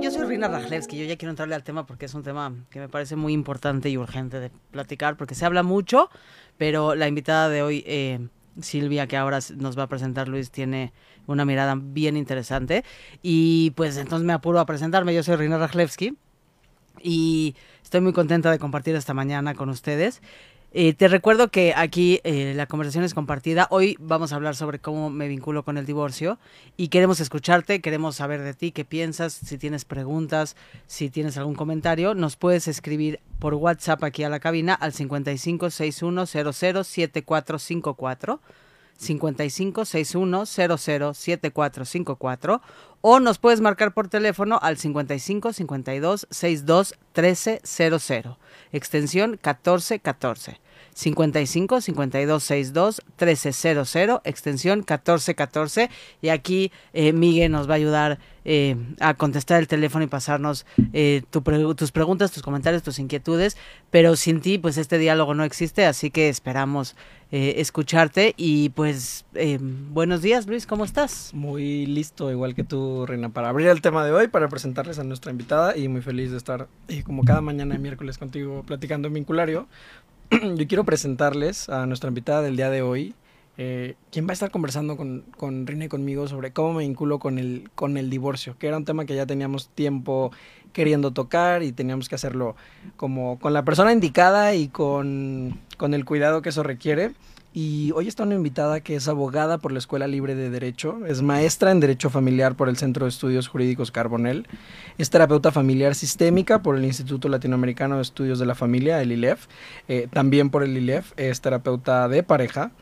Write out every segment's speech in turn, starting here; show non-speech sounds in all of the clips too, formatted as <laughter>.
Yo soy Rina Rajlewski, yo ya quiero entrarle al tema porque es un tema que me parece muy importante y urgente de platicar porque se habla mucho, pero la invitada de hoy, eh, Silvia, que ahora nos va a presentar Luis, tiene una mirada bien interesante y pues entonces me apuro a presentarme, yo soy Rina Rajlewski y estoy muy contenta de compartir esta mañana con ustedes. Eh, te recuerdo que aquí eh, la conversación es compartida. Hoy vamos a hablar sobre cómo me vinculo con el divorcio y queremos escucharte, queremos saber de ti, qué piensas, si tienes preguntas, si tienes algún comentario, nos puedes escribir por WhatsApp aquí a la cabina al 5561007454. 55 61 7454 o nos puedes marcar por teléfono al 55 52 62 13 00 extensión 1414 55 52 62 1300 extensión 1414 y aquí eh, Miguel nos va a ayudar eh, a contestar el teléfono y pasarnos eh, tu tus preguntas, tus comentarios, tus inquietudes, pero sin ti pues este diálogo no existe, así que esperamos eh, escucharte y pues buenos días Luis, ¿cómo estás? Muy listo, igual que tú Reina, para abrir el tema de hoy, para presentarles a nuestra invitada y muy feliz de estar como cada mañana de miércoles contigo platicando en Vinculario. <clears throat> Yo quiero presentarles a nuestra invitada del día de hoy, eh, quien va a estar conversando con, con Rina y conmigo sobre cómo me vinculo con el, con el divorcio, que era un tema que ya teníamos tiempo queriendo tocar y teníamos que hacerlo como con la persona indicada y con, con el cuidado que eso requiere. Y hoy está una invitada que es abogada por la Escuela Libre de Derecho, es maestra en Derecho Familiar por el Centro de Estudios Jurídicos Carbonel, es terapeuta familiar sistémica por el Instituto Latinoamericano de Estudios de la Familia, el ILEF, eh, también por el ILEF, es terapeuta de pareja,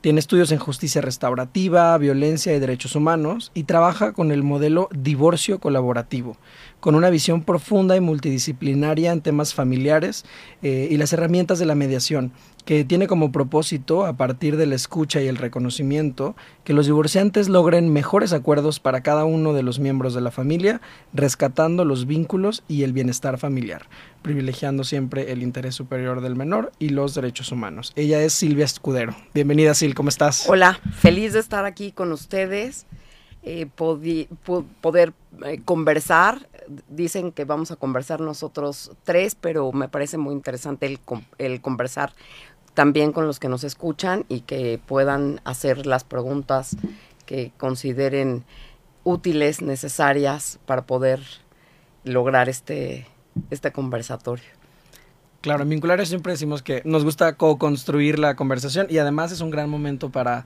tiene estudios en justicia restaurativa, violencia y derechos humanos y trabaja con el modelo divorcio colaborativo, con una visión profunda y multidisciplinaria en temas familiares eh, y las herramientas de la mediación, que tiene como propósito, a partir de la escucha y el reconocimiento, que los divorciantes logren mejores acuerdos para cada uno de los miembros de la familia, rescatando los vínculos y el bienestar familiar, privilegiando siempre el interés superior del menor y los derechos humanos. Ella es Silvia Escudero. Bienvenida, Sil, ¿cómo estás? Hola, feliz de estar aquí con ustedes, eh, poder eh, conversar. Dicen que vamos a conversar nosotros tres, pero me parece muy interesante el, el conversar también con los que nos escuchan y que puedan hacer las preguntas que consideren útiles, necesarias para poder lograr este, este conversatorio. Claro, en Vinculares siempre decimos que nos gusta co-construir la conversación y además es un gran momento para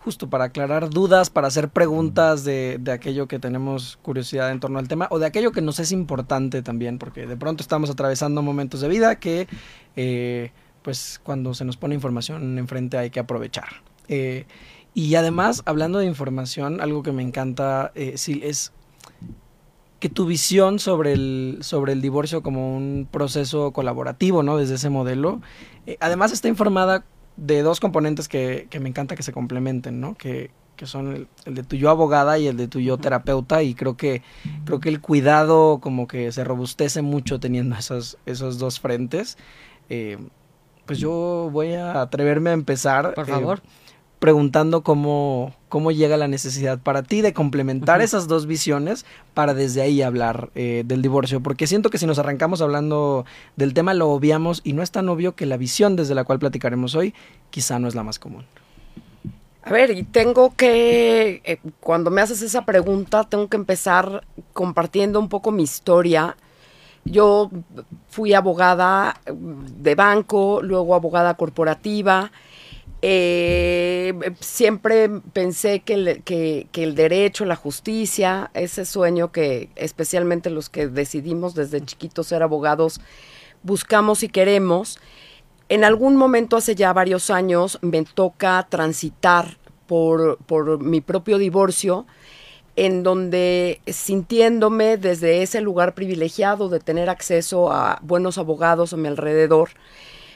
justo para aclarar dudas, para hacer preguntas de, de aquello que tenemos curiosidad en torno al tema o de aquello que nos es importante también, porque de pronto estamos atravesando momentos de vida que eh, pues cuando se nos pone información enfrente hay que aprovechar. Eh, y además, hablando de información, algo que me encanta, eh, sí, es que tu visión sobre el, sobre el divorcio como un proceso colaborativo, ¿no? Desde ese modelo, eh, además está informada de dos componentes que, que me encanta que se complementen, ¿no? Que, que son el, el de tu yo abogada y el de tu yo terapeuta y creo que creo que el cuidado como que se robustece mucho teniendo esos, esos dos frentes. Eh, pues yo voy a atreverme a empezar. Por eh, favor. preguntando cómo, cómo llega la necesidad para ti de complementar esas dos visiones para desde ahí hablar eh, del divorcio. Porque siento que si nos arrancamos hablando del tema lo obviamos y no es tan obvio que la visión desde la cual platicaremos hoy quizá no es la más común. A ver, y tengo que, eh, cuando me haces esa pregunta, tengo que empezar compartiendo un poco mi historia. Yo fui abogada de banco, luego abogada corporativa. Eh, siempre pensé que el, que el derecho, la justicia, ese sueño que especialmente los que decidimos desde chiquitos ser abogados buscamos y queremos, en algún momento hace ya varios años me toca transitar por, por mi propio divorcio, en donde sintiéndome desde ese lugar privilegiado de tener acceso a buenos abogados a mi alrededor,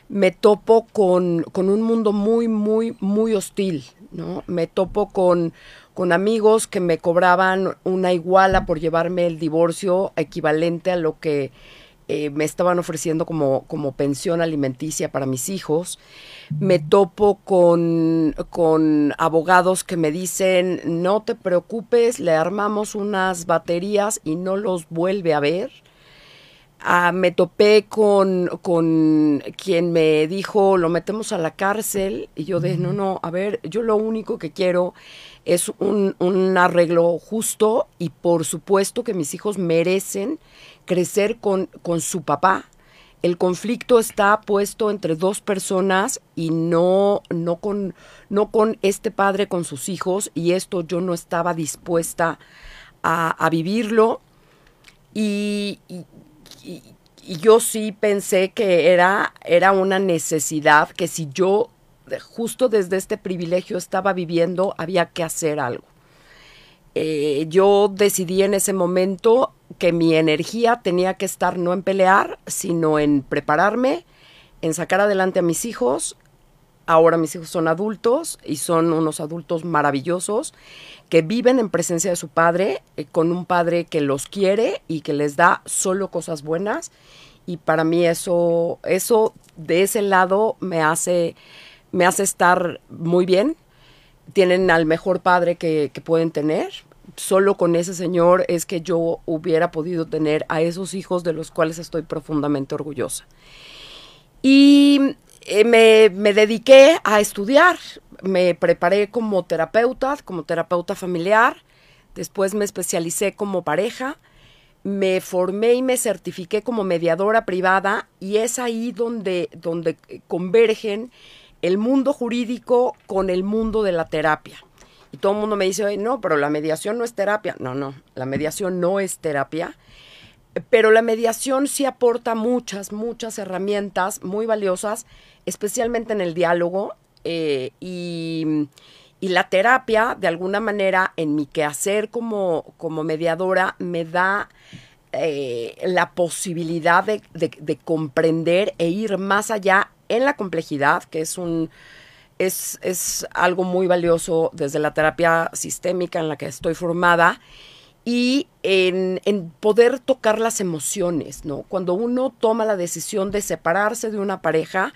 me topo con, con un mundo muy, muy, muy hostil, ¿no? Me topo con, con amigos que me cobraban una iguala por llevarme el divorcio equivalente a lo que eh, me estaban ofreciendo como, como pensión alimenticia para mis hijos. Me topo con, con abogados que me dicen, no te preocupes, le armamos unas baterías y no los vuelve a ver. Ah, me topé con, con quien me dijo, lo metemos a la cárcel, y yo de, no, no, a ver, yo lo único que quiero es un, un arreglo justo y por supuesto que mis hijos merecen crecer con, con su papá. El conflicto está puesto entre dos personas y no, no, con, no con este padre con sus hijos y esto yo no estaba dispuesta a, a vivirlo. Y, y, y, yo sí pensé que era, era una necesidad, que si yo justo desde este privilegio estaba viviendo, había que hacer algo. Eh, yo decidí en ese momento que mi energía tenía que estar no en pelear, sino en prepararme, en sacar adelante a mis hijos. Ahora mis hijos son adultos y son unos adultos maravillosos que viven en presencia de su padre, eh, con un padre que los quiere y que les da solo cosas buenas. Y para mí eso, eso de ese lado me hace, me hace estar muy bien. Tienen al mejor padre que, que pueden tener. Solo con ese señor es que yo hubiera podido tener a esos hijos de los cuales estoy profundamente orgullosa. Y eh, me, me, dediqué a estudiar, me preparé como terapeuta, como terapeuta familiar, después me especialicé como pareja, me formé y me certifiqué como mediadora privada y es ahí donde, donde convergen el mundo jurídico con el mundo de la terapia. Y todo el mundo me dice, no, pero la mediación no es terapia. No, no, la mediación no es terapia pero la mediación sí aporta muchas, muchas herramientas muy valiosas, especialmente en el diálogo eh, y, y, la terapia, de alguna manera, en mi quehacer como, como mediadora, me da eh, la posibilidad de, de, de, comprender e ir más allá en la complejidad, que es un... Es, es algo muy valioso desde la terapia sistémica en la que estoy formada y en, en, poder tocar las emociones, ¿no? Cuando uno toma la decisión de separarse de una pareja,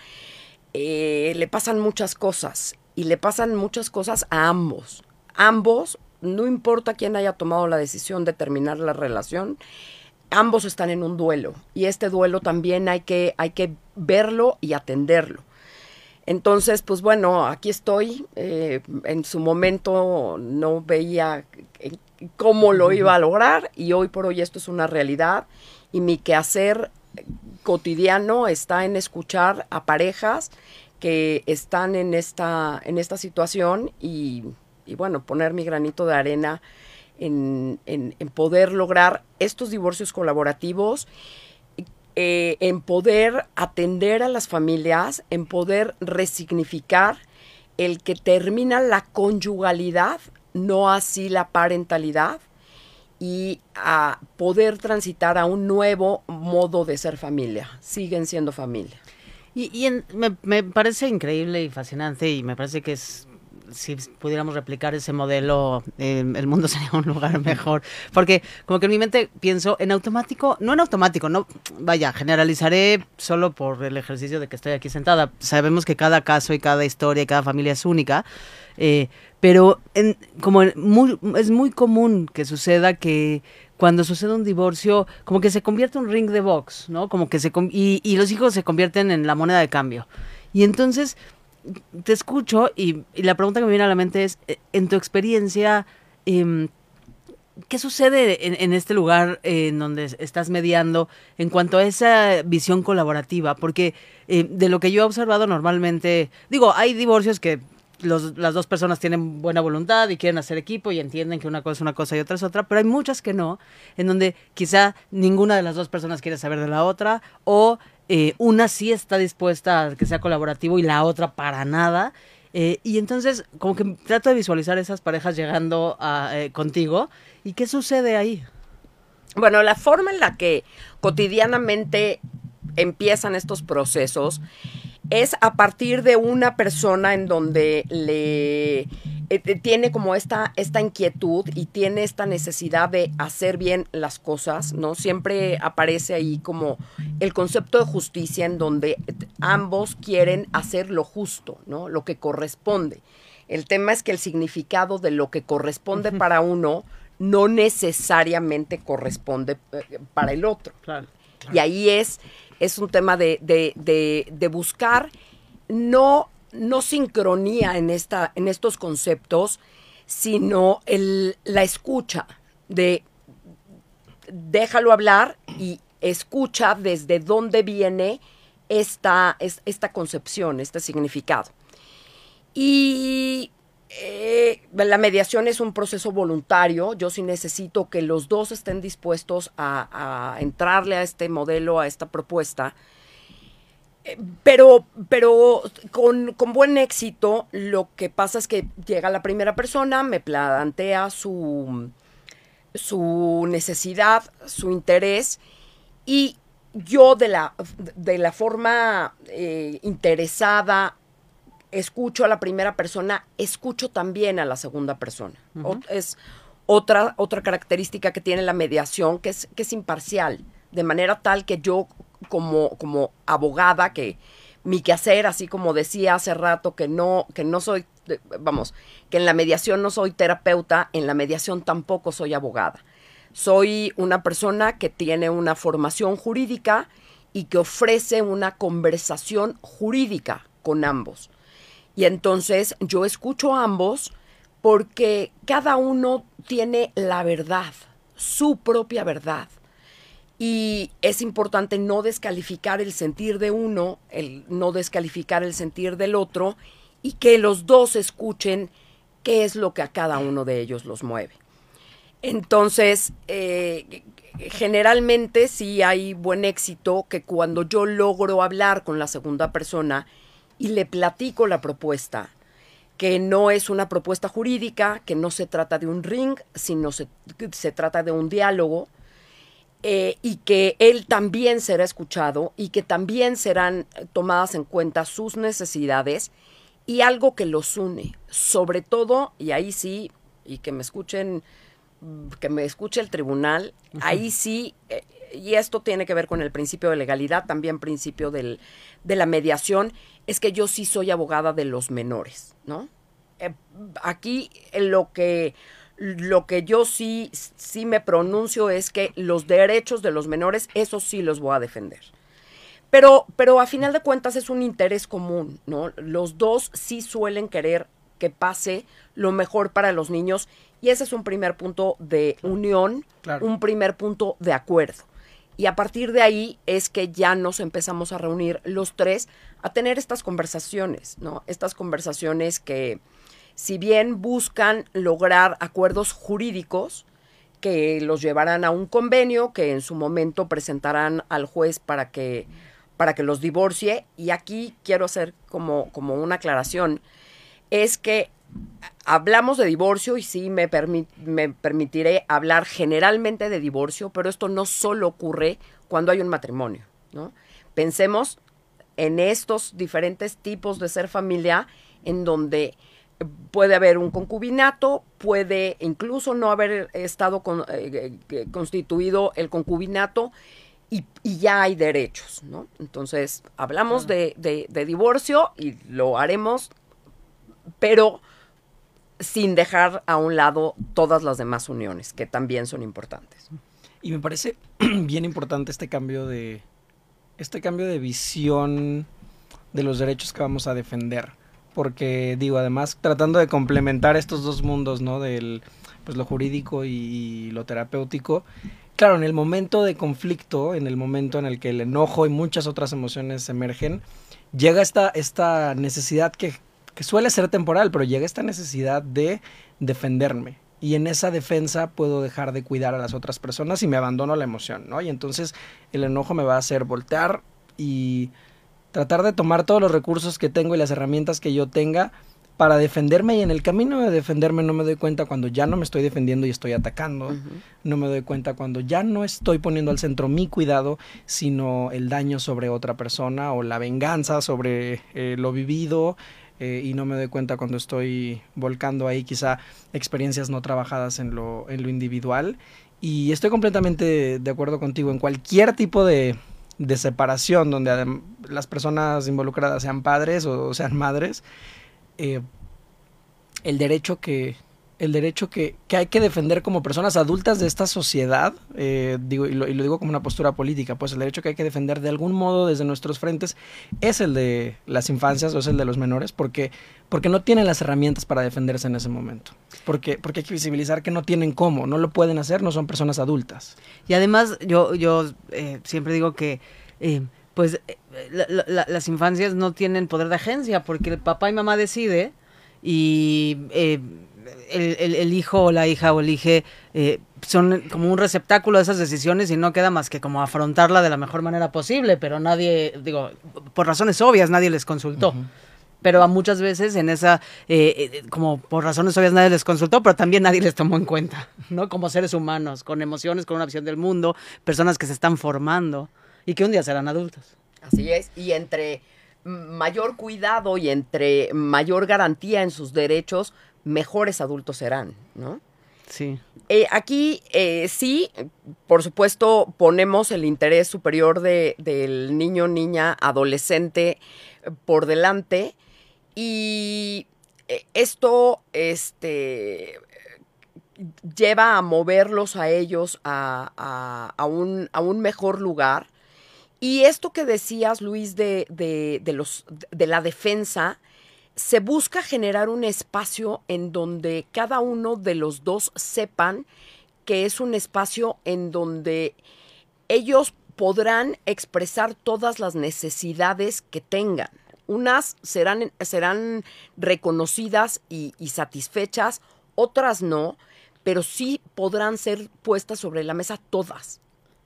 eh, le pasan muchas cosas y le pasan muchas cosas a ambos. Ambos, no importa quién haya tomado la decisión de terminar la relación, ambos están en un duelo y este duelo también hay que, hay que verlo y atenderlo. Entonces, pues bueno, aquí estoy. Eh, en su momento no veía cómo lo iba a lograr y hoy por hoy esto es una realidad y mi quehacer cotidiano está en escuchar a parejas que están en esta, en esta situación y, y bueno, poner mi granito de arena en, en, en poder lograr estos divorcios colaborativos, eh, en poder atender a las familias, en poder resignificar el que termina la conyugalidad no así la parentalidad y a poder transitar a un nuevo modo de ser familia. Siguen siendo familia. Y, me, parece increíble y fascinante y me parece que si pudiéramos replicar ese modelo, eh, el mundo <laughs> sería un lugar mejor. Porque como que en mi mente pienso en automático, no en automático, no, vaya, generalizaré solo por el ejercicio de que estoy aquí sentada. Sabemos que cada caso y cada historia y cada familia es única, eh, pero en, como es muy común que suceda que cuando sucede un divorcio, como que se convierte un ring de box, ¿no? Como que se y, y los hijos se convierten en la moneda de cambio. Y entonces te escucho y, y, la pregunta que me viene a la mente es, eh, en tu experiencia, eh, ¿qué sucede en, en este lugar eh, en donde estás mediando en cuanto a esa visión colaborativa? Porque eh, de lo que yo he observado normalmente, digo, hay divorcios que los, las dos personas tienen buena voluntad y quieren hacer equipo y entienden que una cosa es una cosa y otra es otra, pero hay muchas que no, en donde quizá ninguna de las dos personas quiere saber de la otra o eh, una sí está dispuesta a que sea colaborativo y la otra para nada. Eh, y entonces, como que trato de visualizar esas parejas llegando a, eh, contigo. ¿Y qué sucede ahí? Bueno, la forma en la que cotidianamente empiezan estos procesos es a partir de una persona en donde le eh, eh, tiene como esta, esta inquietud y tiene esta necesidad de hacer bien las cosas, ¿no? Siempre aparece ahí como el concepto de justicia en donde ambos quieren hacer lo justo, ¿no? Lo que corresponde. El tema es que el significado de lo que corresponde para uno no necesariamente corresponde eh, para el otro. Y ahí es, es un tema de, de buscar no no sincronía en, esta, en estos conceptos, sino el, la escucha de déjalo hablar y escucha desde dónde viene esta, esta concepción, este significado. Y eh, la mediación es un proceso voluntario. Yo sí necesito que los dos estén dispuestos a, entrarle a este modelo, a esta propuesta pero, pero con, buen éxito, lo que pasa es que llega la primera persona, me plantea su, su necesidad, su interés, y yo de la, de la forma eh, interesada, escucho a la primera persona, escucho también a la segunda persona. es otra, otra característica que tiene la mediación, que es, que es imparcial, de manera tal que yo como, como abogada que mi quehacer, así como decía hace rato que no, que no soy, vamos, que en la mediación no soy terapeuta, en la mediación tampoco soy abogada. Soy una persona que tiene una formación jurídica y que ofrece una conversación jurídica con ambos. Y entonces yo escucho a ambos porque cada uno tiene la verdad, su propia verdad. Y es importante no descalificar el sentir de uno, el no descalificar el sentir del otro y que los dos escuchen qué es lo que a cada uno de ellos los mueve. Entonces, eh, generalmente sí hay buen éxito que cuando yo logro hablar con la segunda persona y le platico la propuesta, que no es una propuesta jurídica, que no se trata de un ring, sino se, se trata de un diálogo, eh, y que él también será escuchado y que también serán tomadas en cuenta sus necesidades y algo que los une, sobre todo, y ahí sí, y que me escuchen, que me escuche el tribunal, ahí sí, eh, y esto tiene que ver con el principio de legalidad, también principio del, de la mediación, es que yo sí soy abogada de los menores, ¿no? Eh, aquí lo que lo que yo sí, sí me pronuncio es que los derechos de los menores, eso sí los voy a defender. Pero, pero a final de cuentas es un interés común, ¿no? Los dos sí suelen querer que pase lo mejor para los niños y ese es un primer punto de unión, un primer punto de acuerdo. Y a partir de ahí es que ya nos empezamos a reunir los tres a tener estas conversaciones, ¿no? Estas conversaciones que, si bien buscan lograr acuerdos jurídicos que los llevarán a un convenio que en su momento presentarán al juez para que, para que los divorcie. Y aquí quiero hacer como, como una aclaración, es que hablamos de divorcio y sí me, me permitiré hablar generalmente de divorcio, pero esto no solo ocurre cuando hay un matrimonio, ¿no? Pensemos en estos diferentes tipos de ser familia en donde puede haber un concubinato, puede incluso no haber estado eh, eh, constituido el concubinato y, ya hay derechos, ¿no? Entonces, hablamos de, divorcio y lo haremos, pero sin dejar a un lado todas las demás uniones, que también son importantes. Y me parece <clears throat> bien importante este cambio de este cambio de visión de los derechos que vamos a defender porque digo, además tratando de complementar estos dos mundos, ¿no? Del pues lo jurídico y, lo terapéutico. Claro, en el momento de conflicto, en el momento en el que el enojo y muchas otras emociones emergen, llega esta, esta necesidad que, que suele ser temporal, pero llega esta necesidad de defenderme, y en esa defensa puedo dejar de cuidar a las otras personas y me abandono la emoción, ¿no? Y entonces el enojo me va a hacer voltear y tratar de tomar todos los recursos que tengo y las herramientas que yo tenga para defenderme. Y en el camino de defenderme no me doy cuenta cuando ya no me estoy defendiendo y estoy atacando, no me doy cuenta cuando ya no estoy poniendo al centro mi cuidado, sino el daño sobre otra persona o la venganza sobre eh, lo vivido, eh, y no me doy cuenta cuando estoy volcando ahí quizá experiencias no trabajadas en lo, en lo individual. Y estoy completamente de acuerdo contigo en cualquier tipo de, de separación donde las personas involucradas sean padres o sean madres, eh, el derecho que, el derecho que, que, hay que defender como personas adultas de esta sociedad, eh, digo, y lo, y lo, digo como una postura política, pues el derecho que hay que defender de algún modo desde nuestros frentes es el de las infancias o es el de los menores, porque, porque no tienen las herramientas para defenderse en ese momento. Porque, porque hay que visibilizar que no tienen cómo, no lo pueden hacer, no son personas adultas. Y además, yo, yo eh, siempre digo que... Eh, pues la, las infancias no tienen poder de agencia porque el papá y mamá decide y eh, el, el, el, hijo o la hija o el hije eh, son como un receptáculo de esas decisiones y no queda más que como afrontarla de la mejor manera posible, pero nadie, digo, por razones obvias nadie les consultó. Uh -huh. Pero muchas veces en esa, eh, como por razones obvias nadie les consultó, pero también nadie les tomó en cuenta, ¿no? Como seres humanos, con emociones, con una visión del mundo, personas que se están formando y que un día serán adultos. Así es, y entre mayor cuidado y entre mayor garantía en sus derechos, mejores adultos serán, ¿no? Sí. Eh, aquí eh, sí, por supuesto, ponemos el interés superior de, del niño, niña, adolescente por delante y eh, esto este, lleva a moverlos a ellos a, a, a, un, a un mejor lugar y esto que decías, Luis, de, de, de, los, de la defensa, se busca generar un espacio en donde cada uno de los dos sepan que es un espacio en donde ellos podrán expresar todas las necesidades que tengan. Unas serán, serán reconocidas y, y satisfechas, otras no, pero sí podrán ser puestas sobre la mesa todas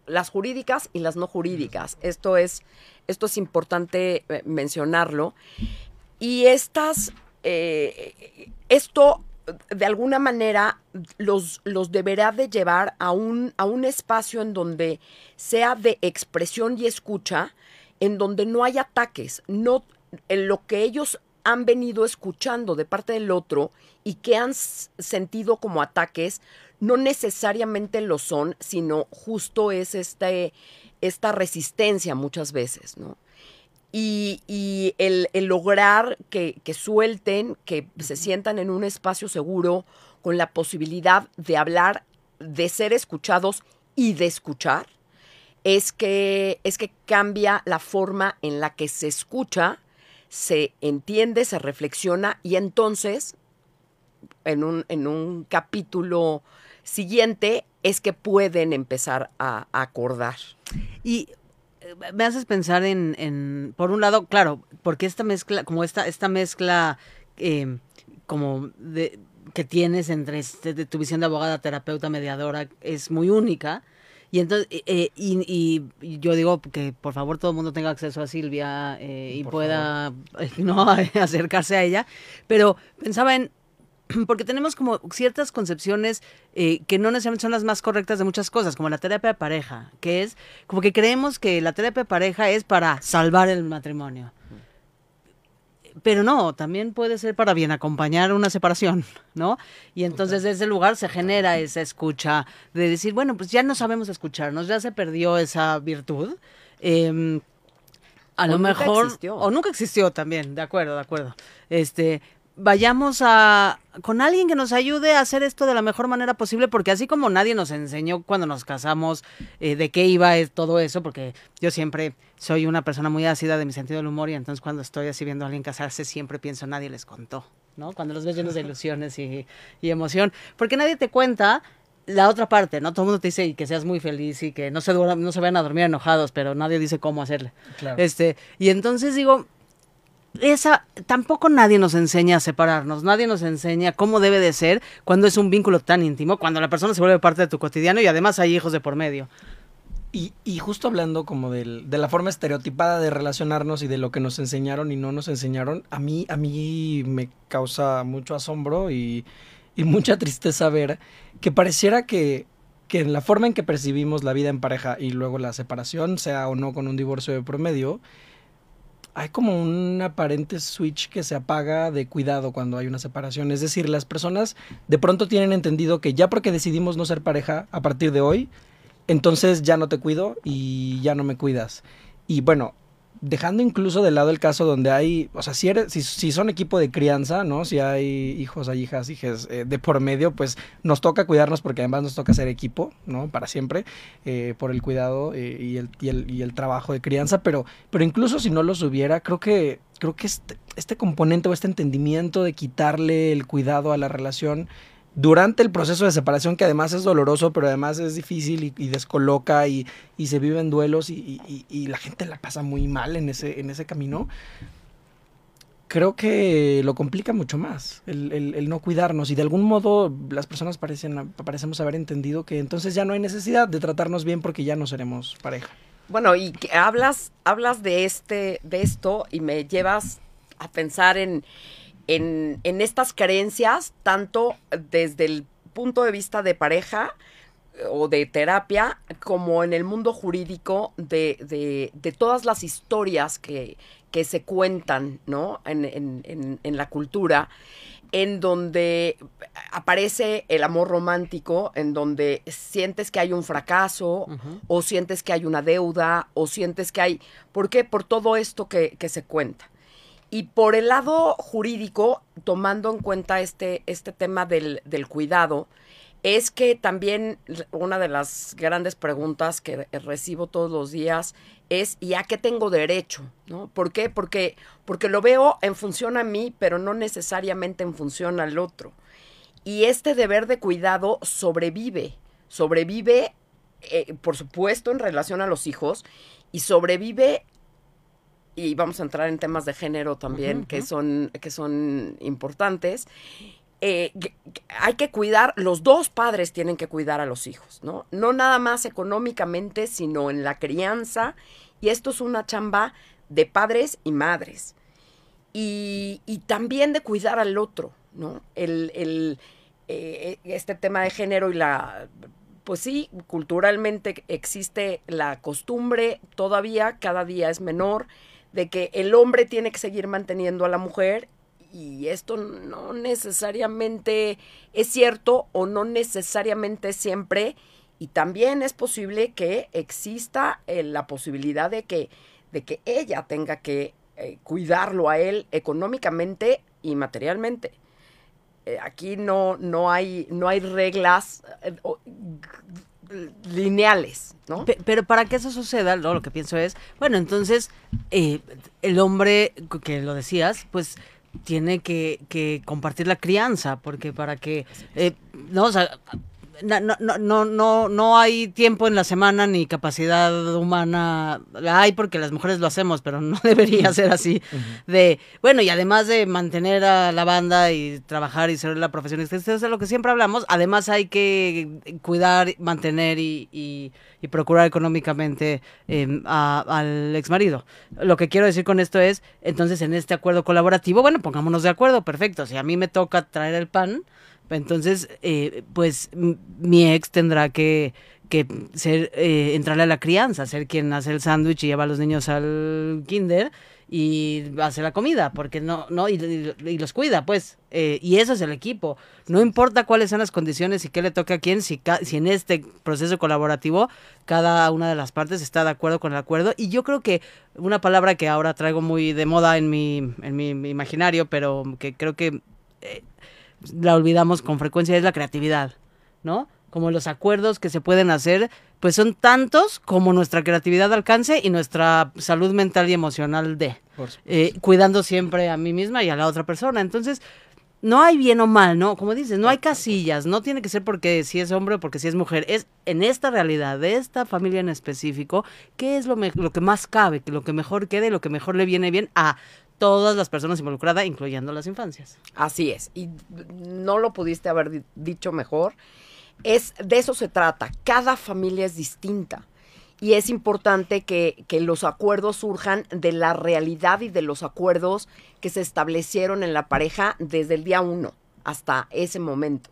las jurídicas y las no jurídicas. Esto es, esto es importante eh, mencionarlo. Y estas, eh, esto de alguna manera los, los deberá de llevar a un, a un espacio en donde sea de expresión y escucha, en donde no hay ataques, no, en lo que ellos han venido escuchando de parte del otro y que han sentido como ataques, no necesariamente lo son, sino justo es este, esta resistencia muchas veces, ¿no? Y, y el, el, lograr que, que suelten, que se sientan en un espacio seguro, con la posibilidad de hablar, de ser escuchados y de escuchar, es que, es que cambia la forma en la que se escucha, se entiende, se reflexiona y entonces, en un, en un capítulo siguiente es que pueden empezar a, a acordar. Y me haces pensar en, en, por un lado, claro, porque esta mezcla, como esta, esta mezcla eh, como de, que tienes entre este, de tu visión de abogada, terapeuta, mediadora, es muy única. Y entonces, eh, y, y, yo digo que por favor todo el mundo tenga acceso a Silvia eh, y por pueda <laughs> no <laughs> acercarse a ella. Pero pensaba en <clears throat> porque tenemos como ciertas concepciones eh, que no necesariamente son las más correctas de muchas cosas, como la terapia de pareja, que es como que creemos que la terapia de pareja es para salvar el matrimonio. Pero no, también puede ser para bien acompañar una separación, ¿no? Y entonces desde ese lugar se genera esa escucha de decir, bueno, pues ya no sabemos escucharnos, ya se perdió esa virtud. Eh, a o lo mejor existió. o nunca existió también, de acuerdo, de acuerdo. Este, vayamos a con alguien que nos ayude a hacer esto de la mejor manera posible, porque así como nadie nos enseñó cuando nos casamos eh, de qué iba todo eso, porque yo siempre soy una persona muy ácida de mi sentido del humor y entonces cuando estoy así viendo a alguien casarse siempre pienso nadie les contó, ¿no? Cuando los ves llenos de ilusiones y, y emoción, porque nadie te cuenta la otra parte, ¿no? Todo el mundo te dice que seas muy feliz y que no se, no se vayan a dormir enojados, pero nadie dice cómo hacerle. Claro. Este, y entonces digo, esa tampoco nadie nos enseña a separarnos, nadie nos enseña cómo debe de ser cuando es un vínculo tan íntimo, cuando la persona se vuelve parte de tu cotidiano y además hay hijos de por medio. Y, y justo hablando como del, de la forma estereotipada de relacionarnos y de lo que nos enseñaron y no nos enseñaron, a mí, a mí me causa mucho asombro y, y mucha tristeza ver que pareciera que, que en la forma en que percibimos la vida en pareja y luego la separación, sea o no con un divorcio de promedio, hay como un aparente switch que se apaga de cuidado cuando hay una separación. Es decir, las personas de pronto tienen entendido que ya porque decidimos no ser pareja a partir de hoy, entonces ya no te cuido y ya no me cuidas. Y bueno, dejando incluso de lado el caso donde hay, o sea, si, eres, si, son equipo de crianza, ¿no? Si hay hijos, hay hijas, hijas eh, de por medio, pues nos toca cuidarnos porque además nos toca ser equipo, ¿no? Para siempre, eh, por el cuidado eh, y, el, y, el, y, el, trabajo de crianza, pero, pero incluso si no los hubiera, creo que, creo que este, este componente o este entendimiento de quitarle el cuidado a la relación durante el proceso de separación, que además es doloroso, pero además es difícil y, descoloca y, se viven duelos y, la gente la pasa muy mal en ese, en ese camino, creo que lo complica mucho más el, no cuidarnos y de algún modo las personas parecen, parecemos haber entendido que entonces ya no hay necesidad de tratarnos bien porque ya no seremos pareja. Bueno, y hablas, hablas de, este, de esto y me llevas a pensar en en, estas creencias, tanto desde el punto de vista de pareja eh, o de terapia, como en el mundo jurídico de, todas las historias que, se cuentan ¿no? En, la cultura, en donde aparece el amor romántico, en donde sientes que hay un fracaso, o sientes que hay una deuda, o sientes que hay... ¿Por qué? Por todo esto que se cuenta. Y por el lado jurídico, tomando en cuenta este, este tema del, cuidado, es que también una de las grandes preguntas que recibo todos los días es ¿y a qué tengo derecho? ¿No? ¿Por qué? Porque, porque lo veo en función a mí, pero no necesariamente en función al otro. Y este deber de cuidado sobrevive, sobrevive, eh, por supuesto, en relación a los hijos, y sobrevive y vamos a entrar en temas de género también, que, son, que son importantes. Eh, hay que cuidar, los dos padres tienen que cuidar a los hijos, ¿no? No nada más económicamente, sino en la crianza. Y esto es una chamba de padres y madres. Y, también de cuidar al otro, ¿no? El, eh, este tema de género y la pues sí, culturalmente existe la costumbre, todavía cada día es menor, de que el hombre tiene que seguir manteniendo a la mujer y esto no necesariamente es cierto o no necesariamente siempre y también es posible que exista eh, la posibilidad de que, de que ella tenga que eh, cuidarlo a él económicamente y materialmente. Eh, aquí no, no, hay, no hay reglas lineales, ¿no? Pero para que eso suceda, lo que pienso es, bueno, entonces eh, el hombre, que lo decías, pues tiene que, que compartir la crianza, porque para que, eh, no, o sea, no, no, no, no, no hay tiempo en la semana ni capacidad humana. hay porque las mujeres lo hacemos, pero no <laughs> debería ser así. De, bueno, y además de mantener a la banda y trabajar y ser la profesión, eso es lo que siempre hablamos. Además hay que cuidar, mantener y, y, procurar económicamente em, al ex marido. Lo que quiero decir con esto es, entonces en este acuerdo colaborativo, bueno, pongámonos de acuerdo, perfecto. Si a mí me toca traer el pan, entonces, eh, pues mi ex tendrá que, que ser, eh, entrarle a la crianza, ser quien hace el sándwich y lleva a los niños al kinder y hace la comida, porque no, no, y, los cuida, pues. Eh, y eso es el equipo. No importa cuáles sean las condiciones y qué le toca a quién, si, si en este proceso colaborativo cada una de las partes está de acuerdo con el acuerdo. Y yo creo que una palabra que ahora traigo muy de moda en mi, en mi, imaginario, pero que creo que la olvidamos con frecuencia, es la creatividad, ¿no? Como los acuerdos que se pueden hacer, pues son tantos como nuestra creatividad alcance y nuestra salud mental y emocional de, eh, cuidando siempre a mí misma y a la otra persona. Entonces, no hay bien o mal, ¿no? Como dices, no hay casillas, no tiene que ser porque si es hombre o porque si es mujer, es en esta realidad, de esta familia en específico, qué es lo, lo que más cabe, lo que mejor quede, lo que mejor le viene bien a todas las personas involucradas, incluyendo las infancias. Así es, y no lo pudiste haber dicho mejor. Es de eso se trata. Cada familia es distinta y es importante que, que, los acuerdos surjan de la realidad y de los acuerdos que se establecieron en la pareja desde el día uno hasta ese momento.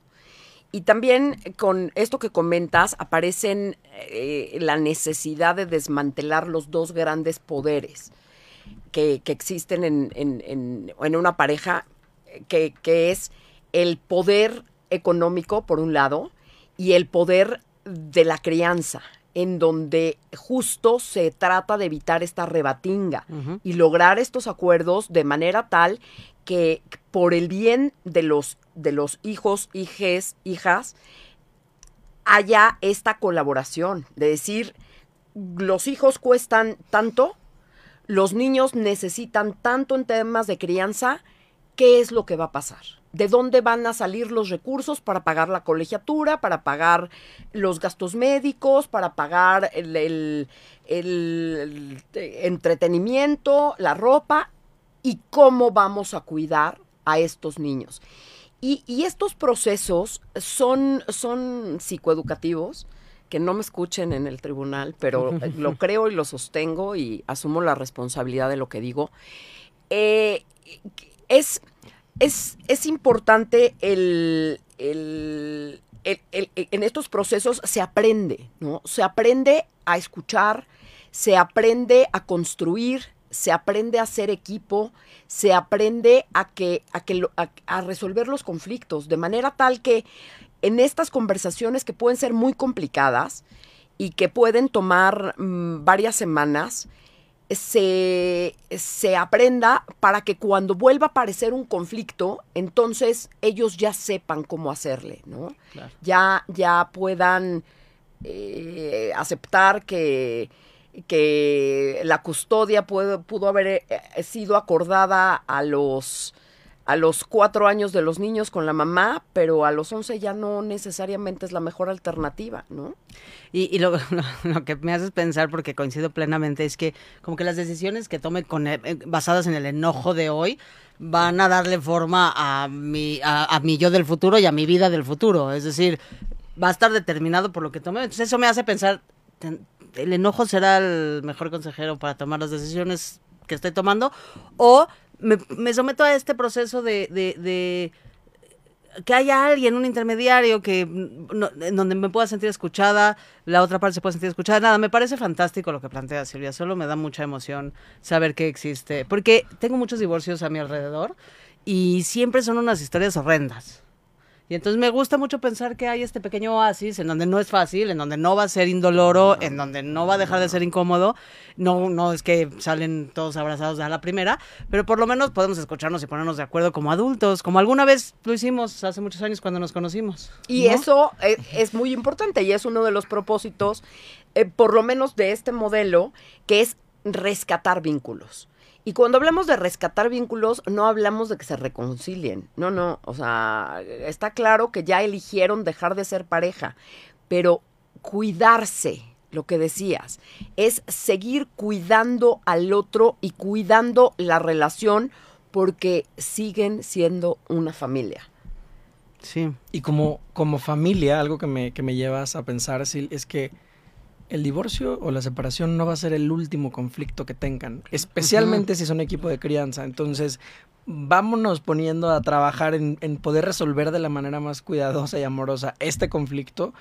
Y también con esto que comentas aparecen eh, la necesidad de desmantelar los dos grandes poderes que, que existen en, en- en- en una pareja, que, que es el poder económico, por un lado, y el poder de la crianza, en donde justo se trata de evitar esta rebatinga y lograr estos acuerdos de manera tal que por el bien de los, de los hijos, hijes, hijas, haya esta colaboración, de decir, los hijos cuestan tanto, los niños necesitan tanto en temas de crianza, ¿qué es lo que va a pasar? ¿De dónde van a salir los recursos para pagar la colegiatura, para pagar los gastos médicos, para pagar el, entretenimiento, la ropa? ¿Y cómo vamos a cuidar a estos niños? Y, y estos procesos son, son psicoeducativos, que no me escuchen en el tribunal, pero eh, lo creo y lo sostengo y asumo la responsabilidad de lo que digo. Eh, es, es, es importante el, el- el- el- en estos procesos se aprende, ¿no? Se aprende a escuchar, se aprende a construir, se aprende a hacer equipo, se aprende a que, a que a resolver los conflictos de manera tal que en estas conversaciones que pueden ser muy complicadas y que pueden tomar mm, varias semanas, se, se aprenda para que cuando vuelva a aparecer un conflicto, entonces ellos ya sepan cómo hacerle, ¿no? Claro. Ya, ya puedan eh, aceptar que, que la custodia puede- pudo haber eh, sido acordada a los a los cuatro años de los niños con la mamá, pero a los once ya no necesariamente es la mejor alternativa, ¿no? Y, <laughs> lo, que me haces pensar, porque coincido plenamente, es que como que las decisiones que tome con, eh, basadas en el enojo de hoy van a darle forma a mi, a, mi yo del futuro y a mi vida del futuro. Es decir, va a estar determinado por lo que tome. Entonces eso me hace pensar, ¿el enojo será el mejor consejero para tomar las decisiones que estoy tomando? ¿O me, me someto a este proceso de- de- de que haya alguien, un intermediario que mm, no- en donde me pueda sentir escuchada, la otra parte se pueda sentir escuchada. Nada, me parece fantástico lo que plantea Silvia, solo me da mucha emoción saber que existe, porque tengo muchos divorcios a mi alrededor y siempre son unas historias horrendas. Y entonces me gusta mucho pensar que hay este pequeño oasis en donde no es fácil, en donde no va a ser indoloro, en donde no va a dejar de ser incómodo. No, no es que salen todos abrazados a la primera, pero por lo menos podemos escucharnos y ponernos de acuerdo como adultos, como alguna vez lo hicimos hace muchos años cuando nos conocimos. Y ¿no? eso es, es muy importante y es uno de los propósitos, eh, por lo menos de este modelo, que es rescatar vínculos. Y cuando hablamos de rescatar vínculos, no hablamos de que se reconcilien. No, no. O sea, está claro que ya eligieron dejar de ser pareja. Pero cuidarse, lo que decías, es seguir cuidando al otro y cuidando la relación porque siguen siendo una familia. Sí. Y como, como familia, algo que me, que me llevas a pensar, Sil, es que el divorcio o la separación no va a ser el último conflicto que tengan, especialmente si son equipo de crianza. Entonces, vámonos poniendo a trabajar en, en poder resolver de la manera más cuidadosa y amorosa este conflicto